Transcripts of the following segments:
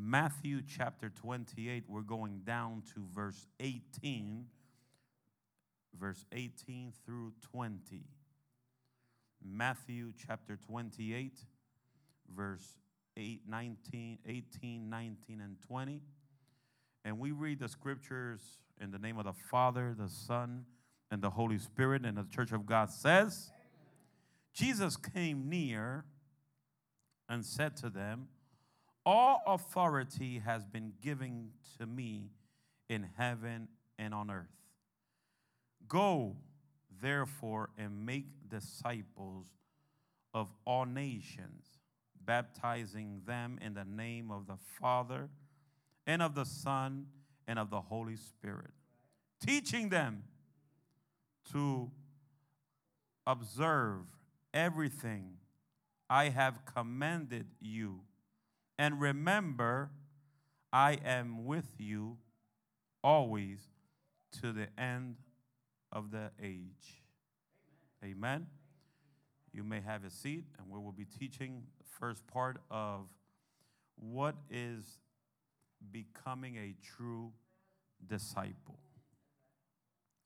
Matthew chapter 28, we're going down to verse 18, verse 18 through 20. Matthew chapter 28, verse 8, 19, 18, 19, and 20. And we read the scriptures in the name of the Father, the Son, and the Holy Spirit. And the church of God says, Jesus came near and said to them, All authority has been given to me in heaven and on earth. Go, therefore, and make disciples of all nations, baptizing them in the name of the Father and of the Son and of the Holy Spirit, teaching them to observe everything I have commanded you. And remember, I am with you always to the end of the age. Amen. Amen. You may have a seat, and we will be teaching the first part of what is becoming a true disciple.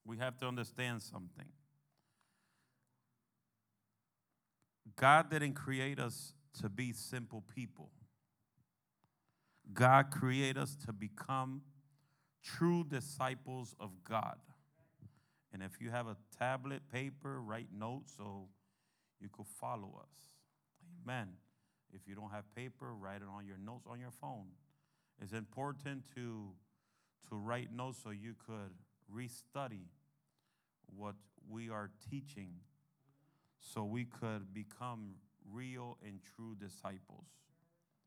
We have to understand something. God didn't create us to be simple people. God created us to become true disciples of God. And if you have a tablet, paper, write notes so you could follow us. Amen. If you don't have paper, write it on your notes on your phone. It's important to, to write notes so you could restudy what we are teaching so we could become real and true disciples.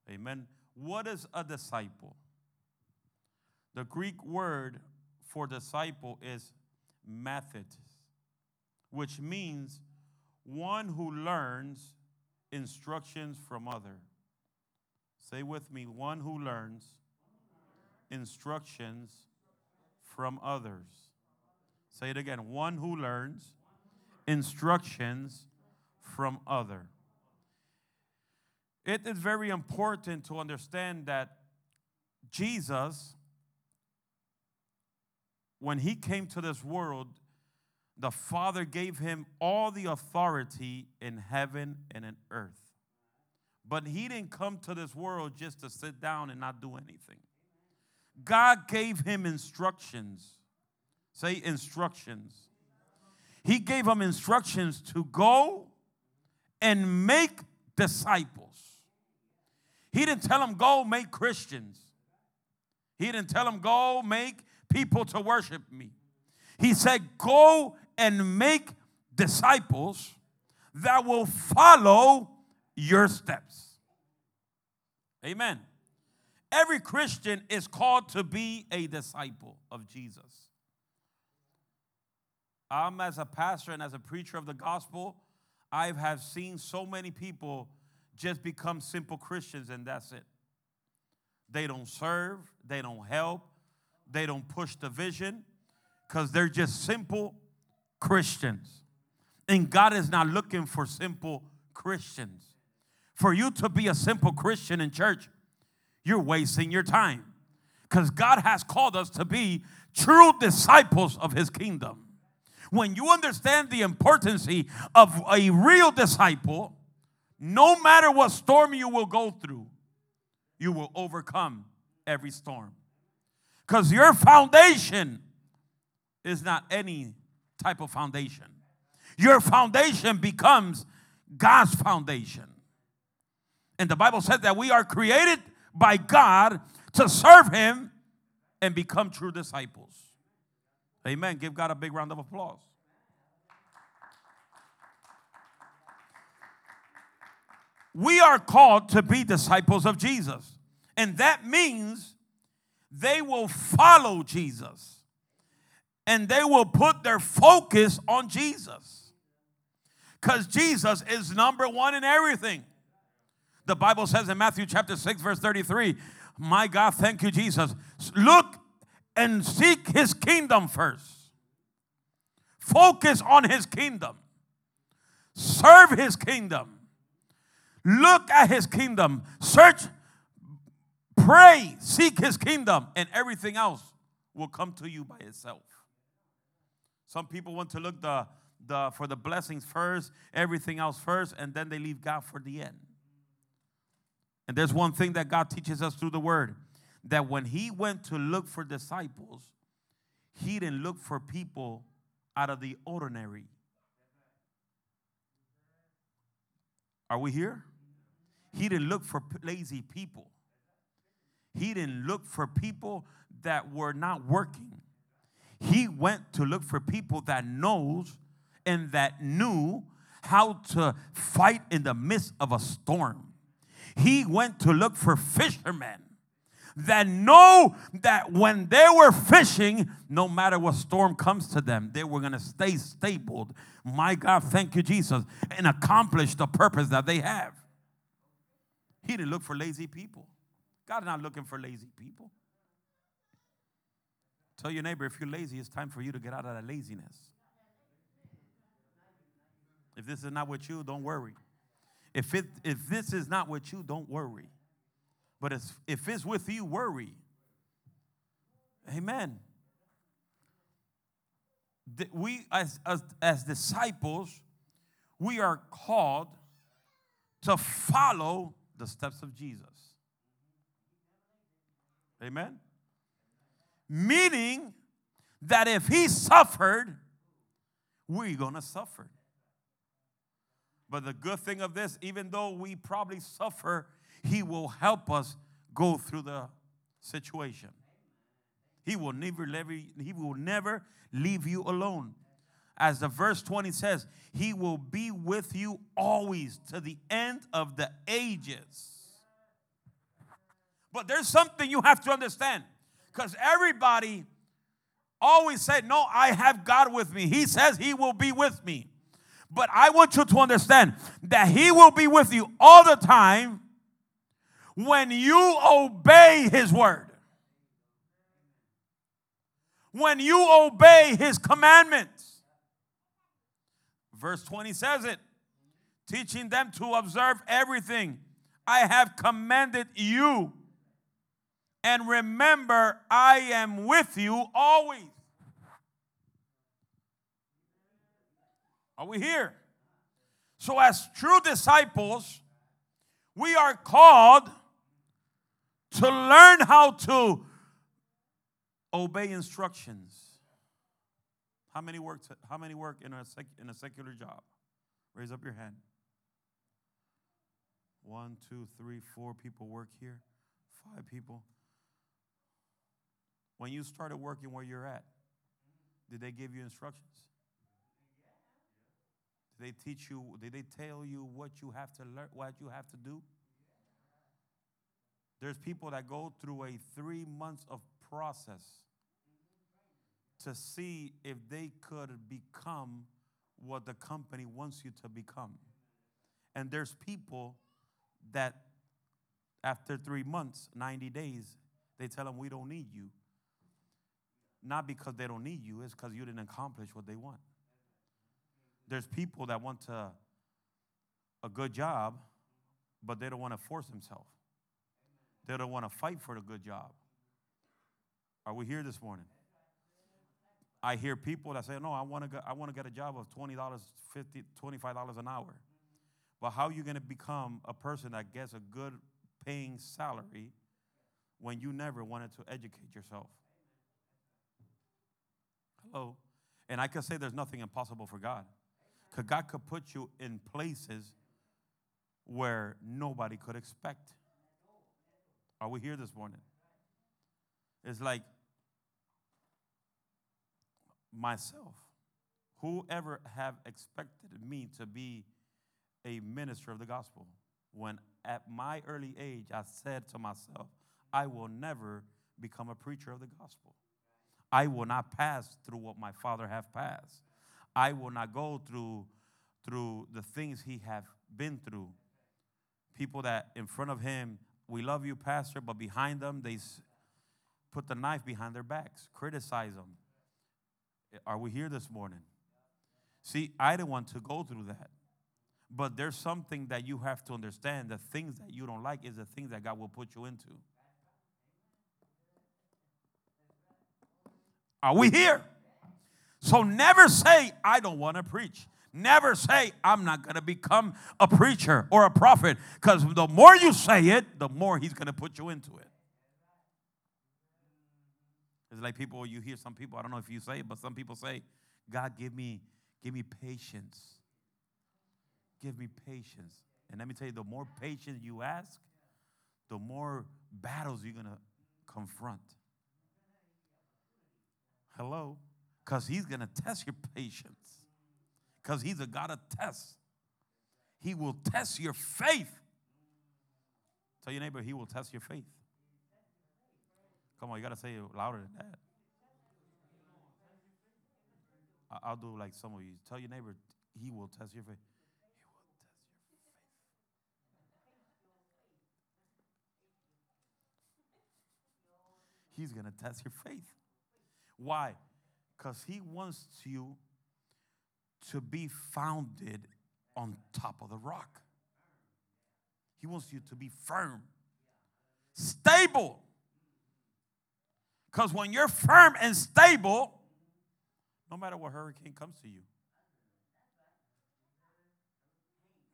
Amen. What is a disciple? The Greek word for disciple is mathetes, which means one who learns instructions from other. Say with me, one who learns instructions from others. Say it again, one who learns instructions from other. It is very important to understand that Jesus, when he came to this world, the Father gave him all the authority in heaven and in earth. But he didn't come to this world just to sit down and not do anything. God gave him instructions. Say instructions. He gave him instructions to go and make disciples. He didn't tell him, go make Christians. He didn't tell him, go make people to worship me. He said, go and make disciples that will follow your steps. Amen. Every Christian is called to be a disciple of Jesus. I'm as a pastor and as a preacher of the gospel, I have seen so many people just become simple Christians and that's it. They don't serve, they don't help, they don't push the vision because they're just simple Christians. And God is not looking for simple Christians. For you to be a simple Christian in church, you're wasting your time because God has called us to be true disciples of His kingdom. When you understand the importance of a real disciple, no matter what storm you will go through, you will overcome every storm. Because your foundation is not any type of foundation. Your foundation becomes God's foundation. And the Bible says that we are created by God to serve Him and become true disciples. Amen. Give God a big round of applause. We are called to be disciples of Jesus. And that means they will follow Jesus and they will put their focus on Jesus. Because Jesus is number one in everything. The Bible says in Matthew chapter 6, verse 33, My God, thank you, Jesus. Look and seek his kingdom first. Focus on his kingdom. Serve his kingdom. Look at his kingdom. Search, Pray, seek his kingdom, and everything else will come to you by itself. Some people want to look the, the for the blessings first, everything else first, and then they leave God for the end. And there's one thing that God teaches us through the word that when he went to look for disciples, he didn't look for people out of the ordinary. Are we here? He didn't look for lazy people. He didn't look for people that were not working. He went to look for people that knows and that knew how to fight in the midst of a storm. He went to look for fishermen that know that when they were fishing, no matter what storm comes to them, they were going to stay stabled. My God, thank you, Jesus, and accomplish the purpose that they have. He didn't look for lazy people. God's not looking for lazy people. Tell your neighbor if you're lazy, it's time for you to get out of that laziness. If this is not with you, don't worry. If, it, if this is not with you, don't worry. But if it's with you, worry. Amen. We, as, as, as disciples, we are called to follow the steps of Jesus. Amen. Meaning that if he suffered, we're going to suffer. But the good thing of this, even though we probably suffer, he will help us go through the situation. He will never leave, he will never leave you alone. As the verse 20 says, he will be with you always to the end of the ages. But there's something you have to understand because everybody always said, No, I have God with me. He says He will be with me. But I want you to understand that He will be with you all the time when you obey His word. When you obey His commandments. Verse 20 says it teaching them to observe everything I have commanded you. And remember, I am with you always. Are we here? So, as true disciples, we are called to learn how to obey instructions. How many work, how many work in, a sec, in a secular job? Raise up your hand. One, two, three, four people work here. Five people. When you started working where you're at, did they give you instructions? Did they teach you, did they tell you what you have to learn, what you have to do? There's people that go through a three months of process to see if they could become what the company wants you to become. And there's people that after three months, 90 days, they tell them, We don't need you. Not because they don't need you, it's because you didn't accomplish what they want. There's people that want to, a good job, but they don't want to force themselves. They don't want to fight for the good job. Are we here this morning? I hear people that say, no, I want to get, I want to get a job of $20, $50, $25 an hour. But how are you going to become a person that gets a good paying salary when you never wanted to educate yourself? Hello? And I can say there's nothing impossible for God. Because God could put you in places where nobody could expect. Are we here this morning? It's like myself. Whoever have expected me to be a minister of the gospel when at my early age I said to myself, I will never become a preacher of the gospel. I will not pass through what my father have passed. I will not go through through the things he have been through. People that in front of him, we love you, pastor, but behind them they put the knife behind their backs, criticize them. Are we here this morning? See, I didn't want to go through that. But there's something that you have to understand. The things that you don't like is the things that God will put you into. Are we here? So never say, I don't want to preach. Never say, I'm not going to become a preacher or a prophet. Because the more you say it, the more He's going to put you into it. It's like people, you hear some people, I don't know if you say it, but some people say, God, give me, give me patience. Give me patience. And let me tell you, the more patience you ask, the more battles you're going to confront. Hello? Because he's going to test your patience. Because he's a God of tests. He will test your faith. Tell your neighbor, he will test your faith. Come on, you got to say it louder than that. I'll do like some of you. Tell your neighbor, he will test your faith. He's going to test your faith. Why? Because he wants you to be founded on top of the rock. He wants you to be firm, stable. Because when you're firm and stable, no matter what hurricane comes to you.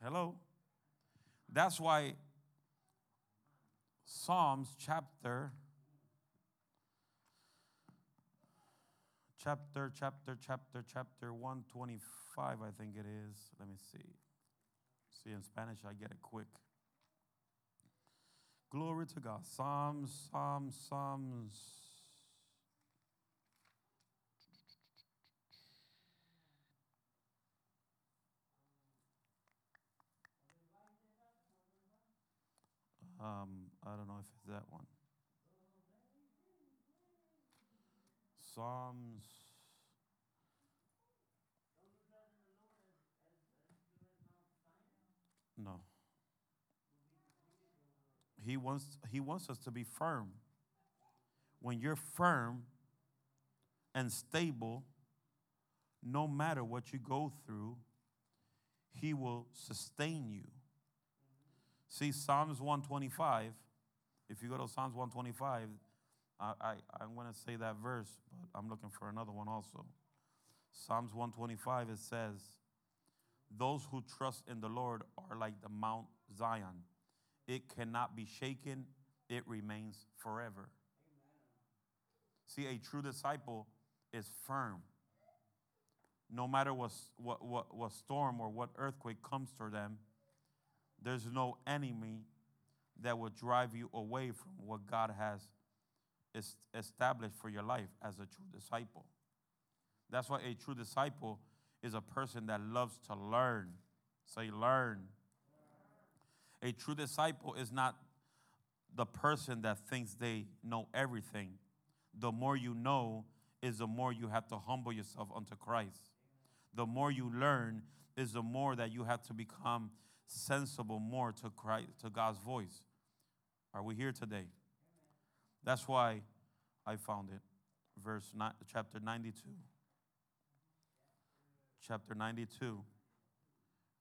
Hello? That's why Psalms chapter chapter, chapter, chapter, chapter 125, I think it is. Let me see. See, in Spanish, I get it quick. Glory to God. Psalms, Psalms, Psalms. Um, I don't know if it's that one. Psalms. No. He wants, he wants us to be firm. When you're firm and stable, no matter what you go through, He will sustain you. See, Psalms 125, if you go to Psalms 125, I, I, I'm going to say that verse, but I'm looking for another one also. Psalms 125, it says, Those who trust in the Lord are like the Mount Zion. It cannot be shaken, it remains forever. See, a true disciple is firm. No matter what, what, what, what storm or what earthquake comes to them, there's no enemy that will drive you away from what God has established for your life as a true disciple. That's why a true disciple is a person that loves to learn. Say, learn. A true disciple is not the person that thinks they know everything. The more you know, is the more you have to humble yourself unto Christ. The more you learn, is the more that you have to become sensible more to Christ, to God's voice. Are we here today? That's why I found it. Verse nine, chapter 92. Chapter 92.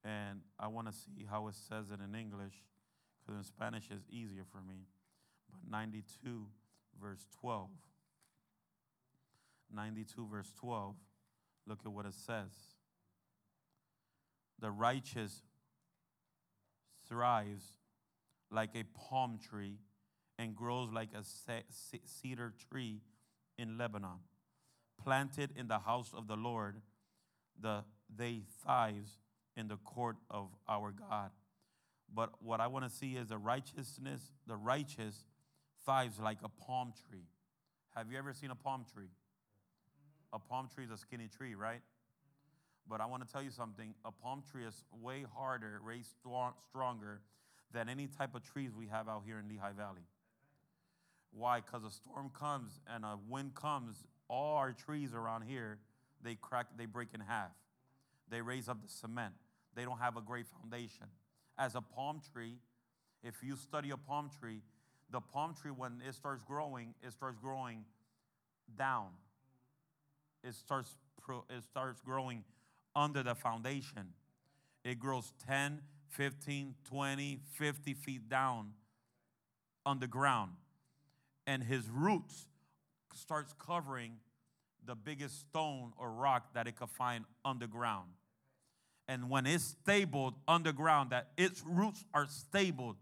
And I want to see how it says it in English because in Spanish it's easier for me. But 92, verse 12. 92, verse 12. Look at what it says. The righteous thrives like a palm tree and grows like a cedar tree in Lebanon. Planted in the house of the Lord, the, they thrives in the court of our God. But what I want to see is the righteousness, the righteous thrives like a palm tree. Have you ever seen a palm tree? A palm tree is a skinny tree, right? But I want to tell you something. A palm tree is way harder, way stronger than any type of trees we have out here in Lehigh Valley. Why? Because a storm comes and a wind comes, all our trees around here, they crack, they break in half. They raise up the cement. They don't have a great foundation. As a palm tree, if you study a palm tree, the palm tree, when it starts growing, it starts growing down. It starts, it starts growing under the foundation. It grows 10, 15, 20, 50 feet down on the ground. And his roots starts covering the biggest stone or rock that it could find underground. And when it's stable underground, that its roots are stable,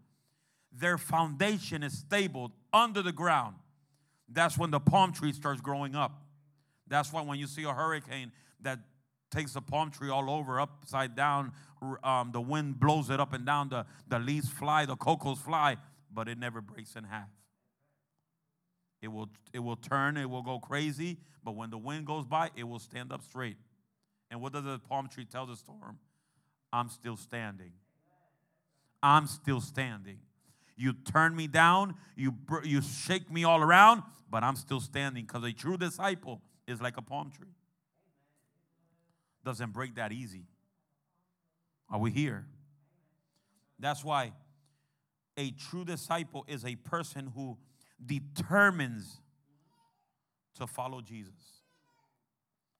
their foundation is stable under the ground. That's when the palm tree starts growing up. That's why when you see a hurricane that takes the palm tree all over, upside down, um, the wind blows it up and down, the, the leaves fly, the cocos fly, but it never breaks in half. It will, it will turn, it will go crazy, but when the wind goes by, it will stand up straight. And what does the palm tree tell the storm? I'm still standing. I'm still standing. You turn me down, you, you shake me all around, but I'm still standing because a true disciple is like a palm tree. Doesn't break that easy. Are we here? That's why a true disciple is a person who determines to follow Jesus.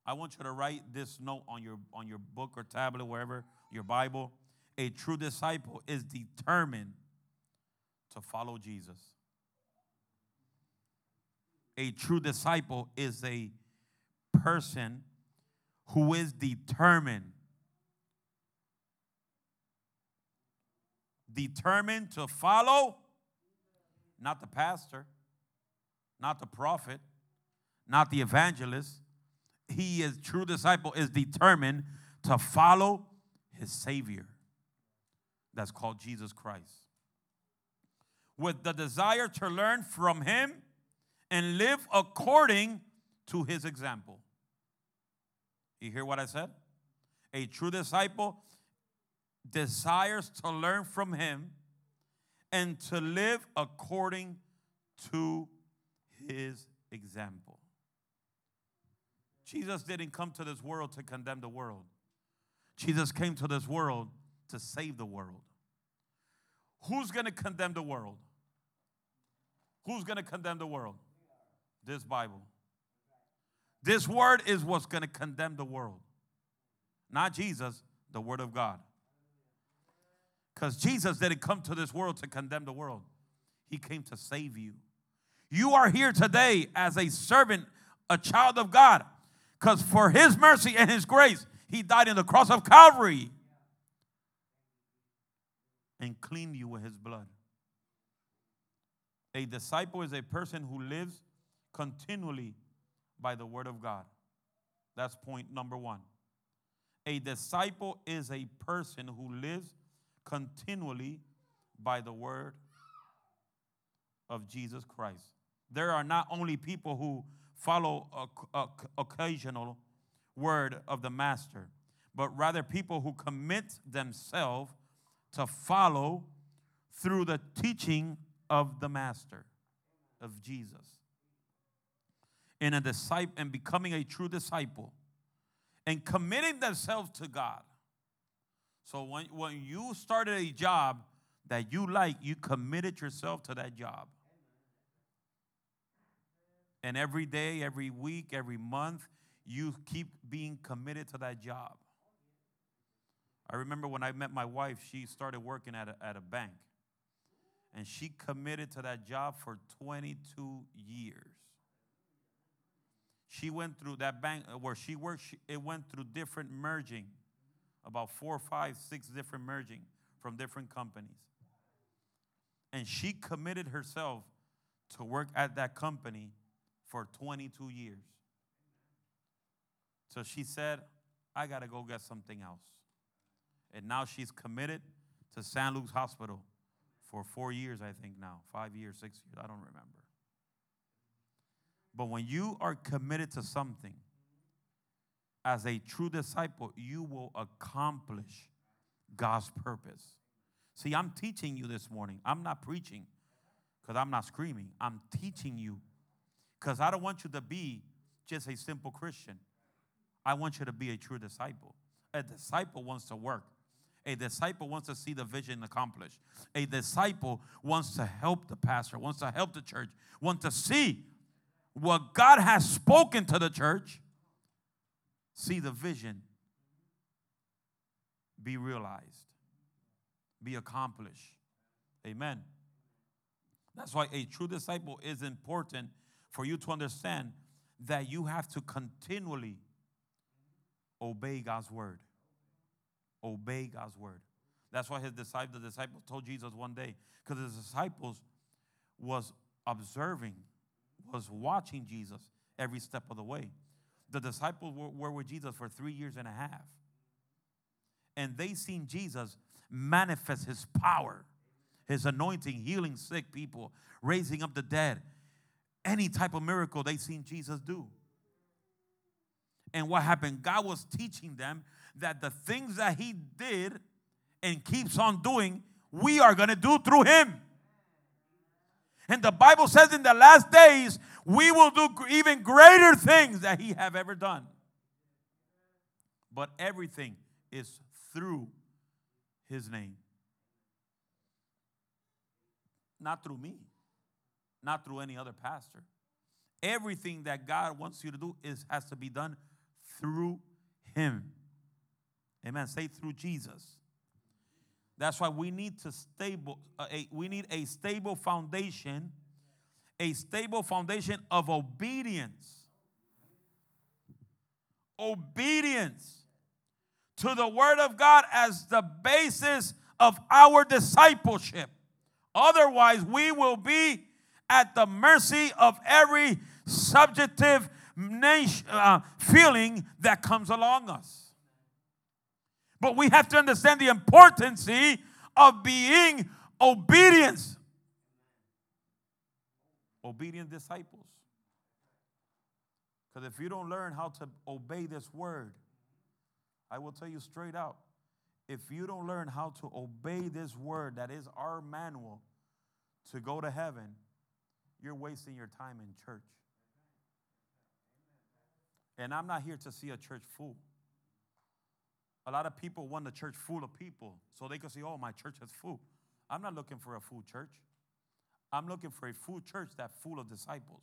I want you to write this note on your on your book or tablet wherever your Bible. A true disciple is determined to follow Jesus. A true disciple is a person who is determined determined to follow not the pastor, not the prophet, not the evangelist. He is true disciple is determined to follow his savior. That's called Jesus Christ. With the desire to learn from him and live according to his example. You hear what I said? A true disciple desires to learn from him and to live according to his example. Jesus didn't come to this world to condemn the world. Jesus came to this world to save the world. Who's going to condemn the world? Who's going to condemn the world? This Bible. This word is what's going to condemn the world. Not Jesus, the word of God. Because Jesus didn't come to this world to condemn the world, He came to save you. You are here today as a servant, a child of God, because for His mercy and His grace, He died in the cross of Calvary and cleaned you with His blood. A disciple is a person who lives continually by the Word of God. That's point number one. A disciple is a person who lives continually by the word of Jesus Christ. There are not only people who follow occasional word of the master, but rather people who commit themselves to follow through the teaching of the master of Jesus. In a disciple and becoming a true disciple and committing themselves to God so when, when you started a job that you like, you committed yourself to that job. And every day, every week, every month, you keep being committed to that job. I remember when I met my wife, she started working at a, at a bank. And she committed to that job for 22 years. She went through that bank uh, where she worked, she, it went through different merging about four, five, six different merging from different companies. And she committed herself to work at that company for 22 years. So she said, I got to go get something else. And now she's committed to San Luke's Hospital for four years, I think now, five years, six years, I don't remember. But when you are committed to something, as a true disciple, you will accomplish God's purpose. See, I'm teaching you this morning. I'm not preaching because I'm not screaming. I'm teaching you because I don't want you to be just a simple Christian. I want you to be a true disciple. A disciple wants to work. A disciple wants to see the vision accomplished. A disciple wants to help the pastor, wants to help the church, wants to see what God has spoken to the church see the vision be realized, be accomplished. Amen. That's why a true disciple is important for you to understand that you have to continually obey God's word. Obey God's word. That's why his disciples, the disciples told Jesus one day, because his disciples was observing, was watching Jesus every step of the way. The disciples were, were with Jesus for three years and a half. And they seen Jesus manifest his power, his anointing, healing sick people, raising up the dead. Any type of miracle they seen Jesus do. And what happened? God was teaching them that the things that he did and keeps on doing, we are going to do through him. And the Bible says in the last days, we will do even greater things that he have ever done. But everything is through his name. Not through me, not through any other pastor. Everything that God wants you to do is has to be done through him. Amen. Say through Jesus. That's why we need to stable uh, a, we need a stable foundation, a stable foundation of obedience. Obedience to the word of God as the basis of our discipleship. Otherwise, we will be at the mercy of every subjective nation, uh, feeling that comes along us. But we have to understand the importance of being obedience. Obedient disciples. Because if you don't learn how to obey this word, I will tell you straight out if you don't learn how to obey this word that is our manual to go to heaven, you're wasting your time in church. And I'm not here to see a church full. A lot of people want a church full of people so they can say, oh, my church is full. I'm not looking for a full church. I'm looking for a full church that's full of disciples.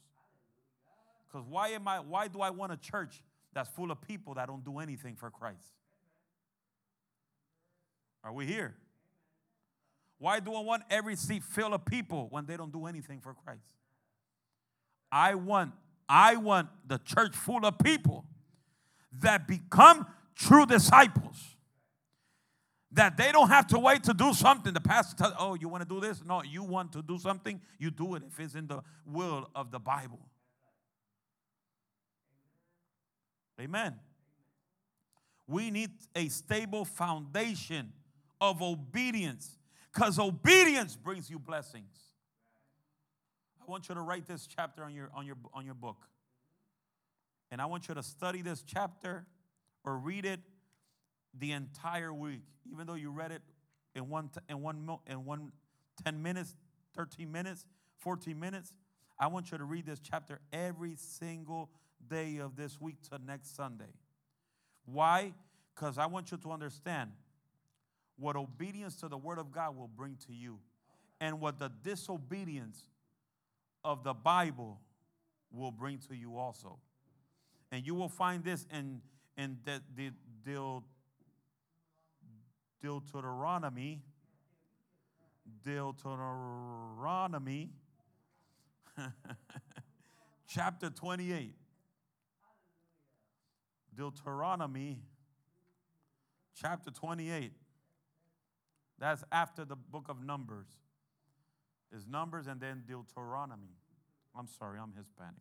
Because why am I why do I want a church that's full of people that don't do anything for Christ? Are we here? Why do I want every seat filled of people when they don't do anything for Christ? I want I want the church full of people that become true disciples. That they don't have to wait to do something. The pastor tells, oh, you want to do this? No, you want to do something, you do it if it's in the will of the Bible. Amen. We need a stable foundation of obedience because obedience brings you blessings. I want you to write this chapter on your, on, your, on your book. And I want you to study this chapter or read it the entire week, even though you read it in one, in one, in one 10 minutes, 13 minutes, 14 minutes. I want you to read this chapter every single day of this week to next Sunday. Why? Because I want you to understand what obedience to the Word of God will bring to you and what the disobedience of the Bible will bring to you also. And you will find this in in De, De, De, Deuteronomy, Deuteronomy, chapter 28. Deuteronomy, chapter 28. That's after the book of Numbers. Is Numbers and then Deuteronomy. I'm sorry, I'm Hispanic.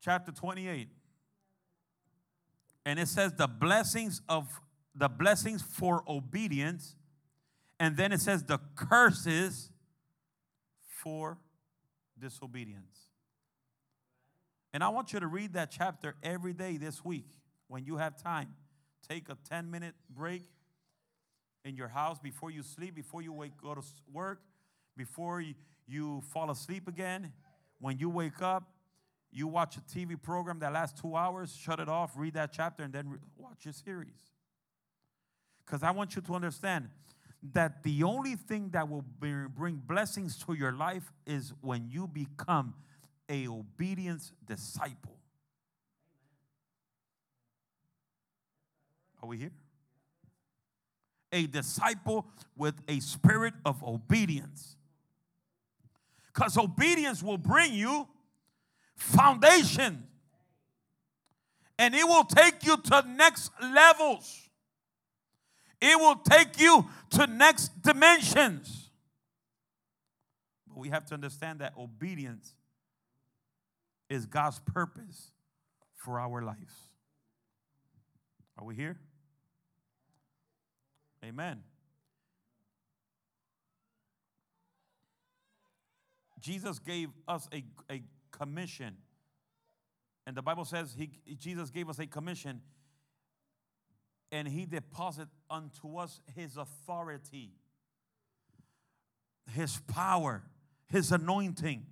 Chapter 28. And it says the blessings of the blessings for obedience. And then it says the curses for disobedience. And I want you to read that chapter every day this week when you have time. Take a 10 minute break in your house before you sleep, before you wake, go to work, before you, you fall asleep again. When you wake up, you watch a TV program that lasts two hours, shut it off, read that chapter, and then re- watch your series. Because I want you to understand that the only thing that will bring blessings to your life is when you become a obedience disciple. Are we here? A disciple with a spirit of obedience. Because obedience will bring you foundation. And it will take you to next levels. It will take you to next dimensions. But we have to understand that obedience is God's purpose for our lives. Are we here? Amen. Jesus gave us a, a commission. And the Bible says he, Jesus gave us a commission and he deposited unto us his authority, his power, his anointing.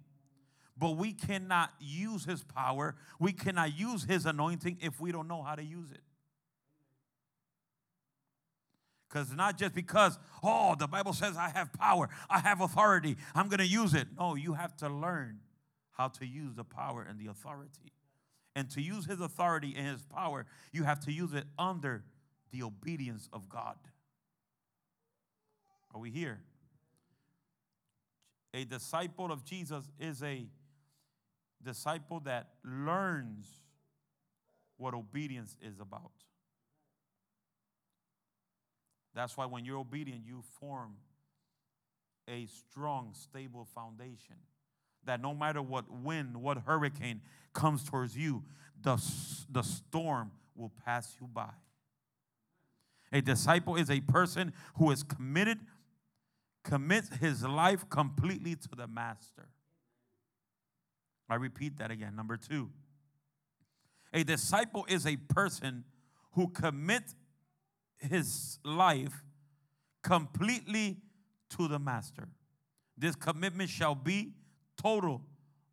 But we cannot use his power, we cannot use his anointing if we don't know how to use it. Because not just because, oh, the Bible says I have power, I have authority, I'm going to use it. No, you have to learn how to use the power and the authority. And to use his authority and his power, you have to use it under the obedience of God. Are we here? A disciple of Jesus is a disciple that learns what obedience is about. That's why when you're obedient, you form a strong, stable foundation. That no matter what wind, what hurricane comes towards you, the, the storm will pass you by. A disciple is a person who is committed, commits his life completely to the master. I repeat that again. Number two, a disciple is a person who commits his life completely to the master. This commitment shall be total,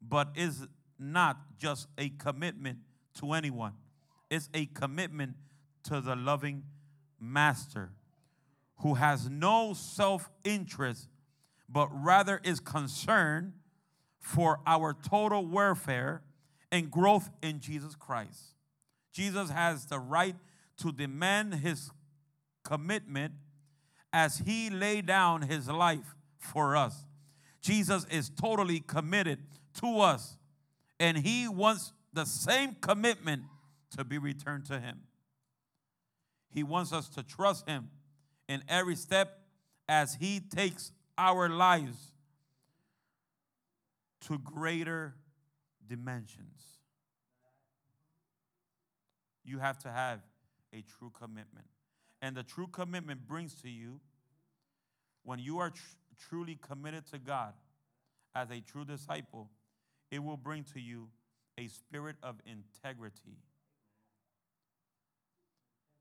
but is not just a commitment to anyone. It's a commitment to the loving master who has no self interest, but rather is concerned for our total welfare and growth in Jesus Christ. Jesus has the right to demand his commitment as he laid down his life for us. Jesus is totally committed to us, and he wants the same commitment to be returned to him. He wants us to trust him in every step as he takes our lives to greater dimensions. You have to have a true commitment. And the true commitment brings to you, when you are tr- truly committed to God as a true disciple, it will bring to you a spirit of integrity.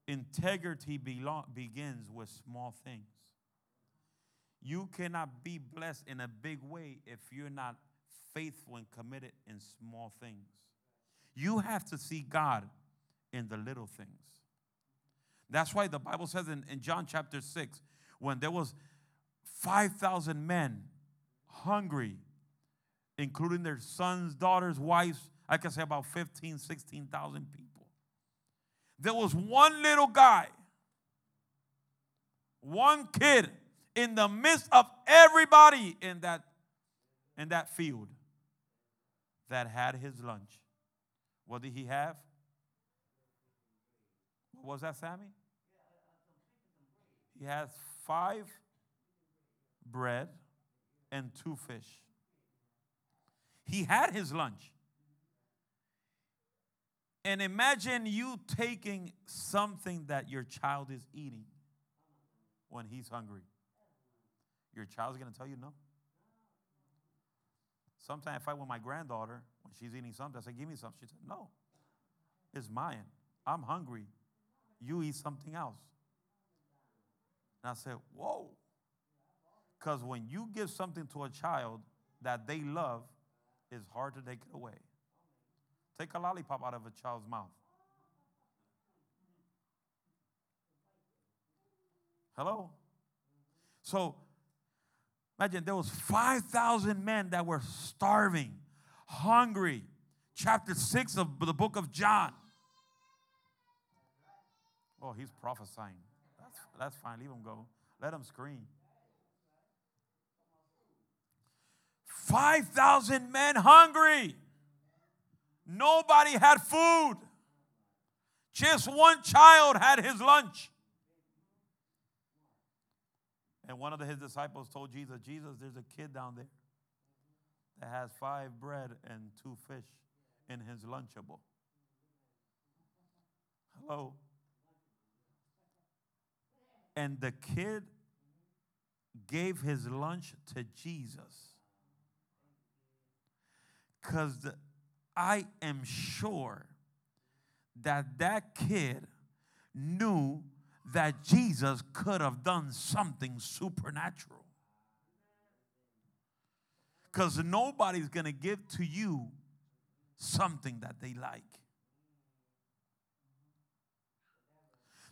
Integrity belong, begins with small things. You cannot be blessed in a big way if you're not faithful and committed in small things. You have to see God in the little things. That's why the Bible says in, in John chapter 6, when there was 5,000 men hungry, including their sons, daughters, wives, I can say about 15, 16,000 people. There was one little guy, one kid in the midst of everybody in that, in that field that had his lunch. What did he have? What was that, Sammy? He has five bread and two fish. He had his lunch. And imagine you taking something that your child is eating when he's hungry. Your child's going to tell you no. Sometimes I fight with my granddaughter when she's eating something. I say, Give me something. She said, No, it's mine. I'm hungry. You eat something else. And I said, Whoa. Because when you give something to a child that they love, it's hard to take it away. Take a lollipop out of a child's mouth. Hello? So imagine there was 5,000 men that were starving, hungry. Chapter 6 of the book of John. Oh, he's prophesying. That's, that's fine. Leave him go. Let him scream. 5,000 men hungry. Nobody had food. Just one child had his lunch. And one of his disciples told Jesus, Jesus, there's a kid down there that has five bread and two fish in his lunchable. Hello? And the kid gave his lunch to Jesus. Because I am sure that that kid knew that Jesus could have done something supernatural. Because nobody's going to give to you something that they like.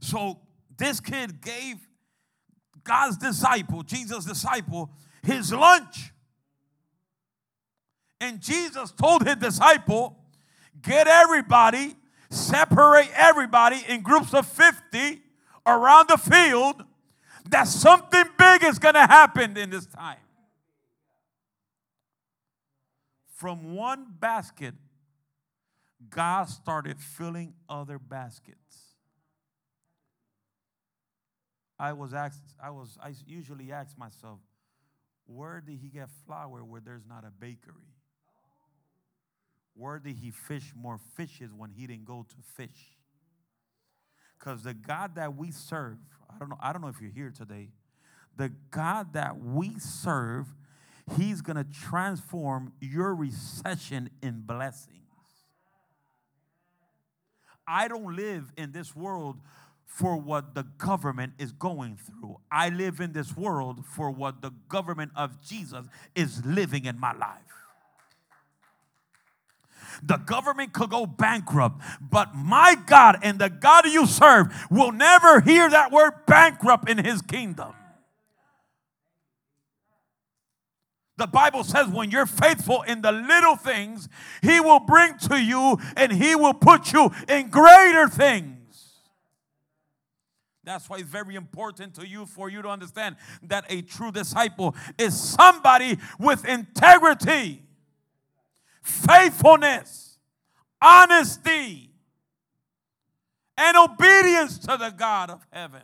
So this kid gave God's disciple, Jesus' disciple, his lunch. And Jesus told his disciple, get everybody, separate everybody in groups of 50 around the field, that something big is going to happen in this time. From one basket, God started filling other baskets. I was asked, I was, I usually ask myself, where did he get flour where there's not a bakery? Where did he fish more fishes when he didn't go to fish? Because the God that we serve, I don't know, I don't know if you're here today. The God that we serve, He's gonna transform your recession in blessings. I don't live in this world for what the government is going through. I live in this world for what the government of Jesus is living in my life. The government could go bankrupt, but my God and the God you serve will never hear that word bankrupt in his kingdom. The Bible says when you're faithful in the little things, he will bring to you and he will put you in greater things. That's why it's very important to you for you to understand that a true disciple is somebody with integrity, faithfulness, honesty, and obedience to the God of heaven.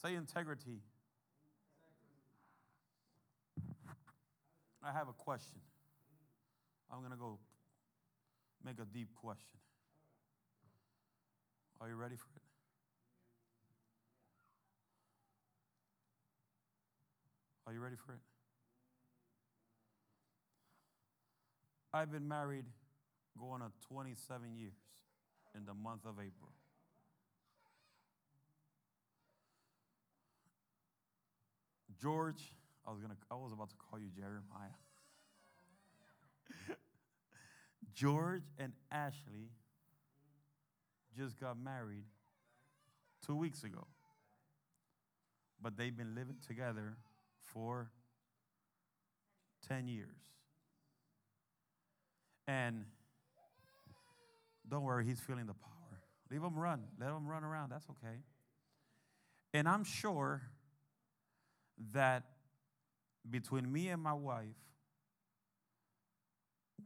Say integrity. I have a question. I'm going to go make a deep question. Are you ready for it? Are you ready for it? I've been married going on 27 years in the month of April. George, I was gonna I was about to call you Jeremiah. George and Ashley just got married two weeks ago. But they've been living together for 10 years. And don't worry, he's feeling the power. Leave him run. Let him run around. That's okay. And I'm sure that between me and my wife,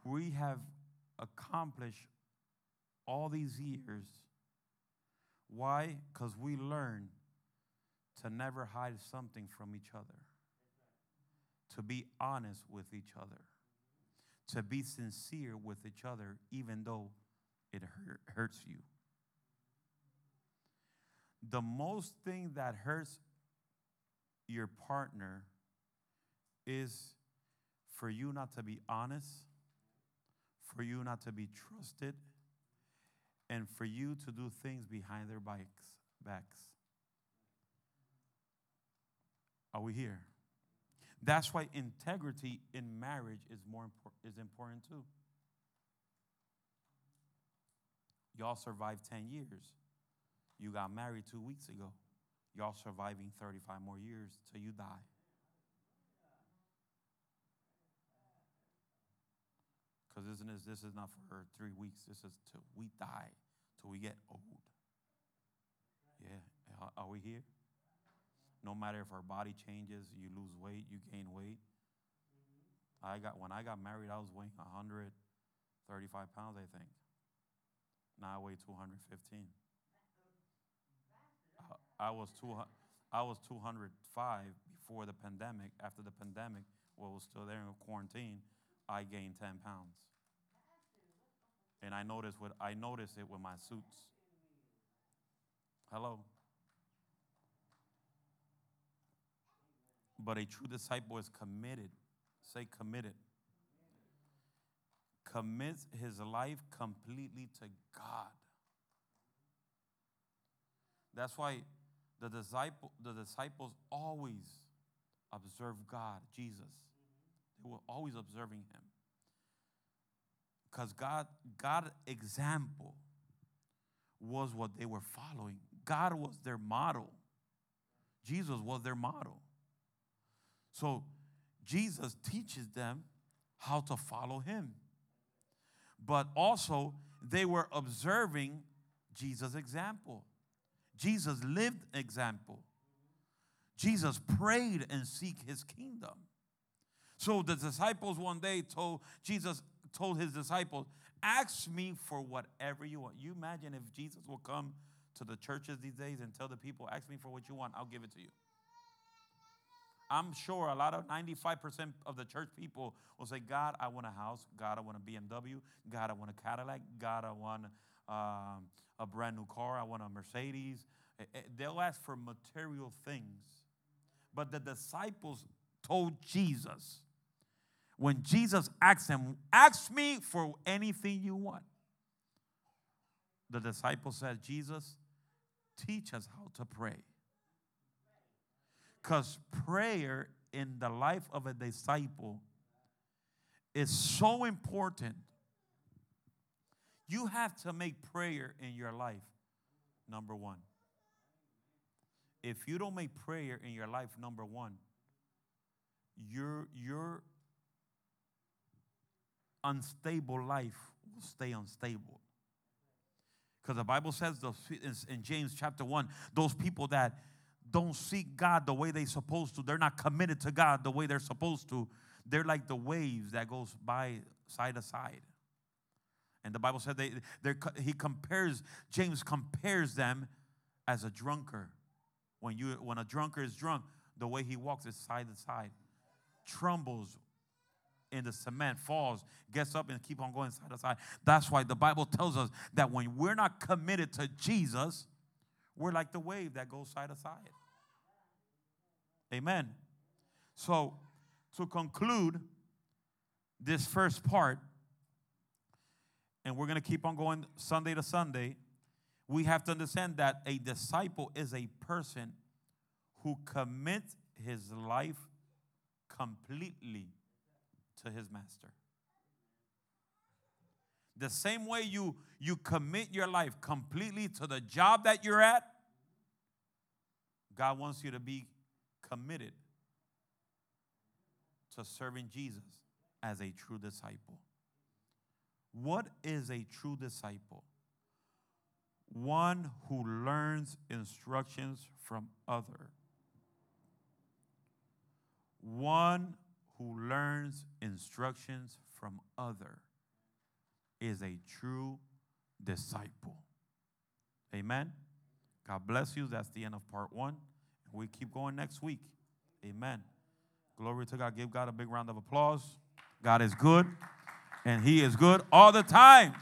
we have accomplished all these years. Why? Because we learn to never hide something from each other, to be honest with each other, to be sincere with each other, even though it hurt, hurts you. The most thing that hurts your partner is for you not to be honest, for you not to be trusted and for you to do things behind their bikes, backs. Are we here? That's why integrity in marriage is more important is important too. Y'all survived 10 years. You got married 2 weeks ago. Y'all surviving 35 more years till you die. Because isn't this, this is not for three weeks. This is till we die, till we get old. Yeah, are we here? No matter if our body changes, you lose weight, you gain weight. I got when I got married, I was weighing 135 pounds, I think. Now I weigh 215. I, uh, I was two, I was 205 before the pandemic. After the pandemic, well, was still there in quarantine, I gained 10 pounds. And I noticed what I noticed it with my suits. Hello. But a true disciple is committed. Say committed. Commits his life completely to God. That's why the disciple the disciples always observe God, Jesus. They were always observing him. Because God, God example was what they were following. God was their model. Jesus was their model. So Jesus teaches them how to follow him. But also, they were observing Jesus' example. Jesus lived example. Jesus prayed and seek his kingdom. So the disciples one day told Jesus told his disciples, "Ask me for whatever you want." You imagine if Jesus will come to the churches these days and tell the people, "Ask me for what you want, I'll give it to you." I'm sure a lot of 95% of the church people will say, God, I want a house. God, I want a BMW. God, I want a Cadillac. God, I want um, a brand new car. I want a Mercedes. Eh, eh, they'll ask for material things. But the disciples told Jesus, when Jesus asked them, Ask me for anything you want. The disciple said, Jesus, teach us how to pray. Because prayer in the life of a disciple is so important. You have to make prayer in your life, number one. If you don't make prayer in your life, number one, your, your unstable life will stay unstable. Because the Bible says those, in James chapter 1, those people that don't seek God the way they're supposed to. They're not committed to God the way they're supposed to. They're like the waves that goes by side to side. And the Bible said they, he compares, James compares them as a drunkard. When, you, when a drunkard is drunk, the way he walks is side to side, trembles in the cement, falls, gets up, and keep on going side to side. That's why the Bible tells us that when we're not committed to Jesus, we're like the wave that goes side to side. Amen. So, to conclude this first part, and we're going to keep on going Sunday to Sunday, we have to understand that a disciple is a person who commits his life completely to his master. The same way you, you commit your life completely to the job that you're at, God wants you to be committed to serving Jesus as a true disciple. What is a true disciple? One who learns instructions from other. One who learns instructions from other is a true disciple. Amen. God bless you. That's the end of part 1. We keep going next week. Amen. Glory to God. Give God a big round of applause. God is good, and He is good all the time.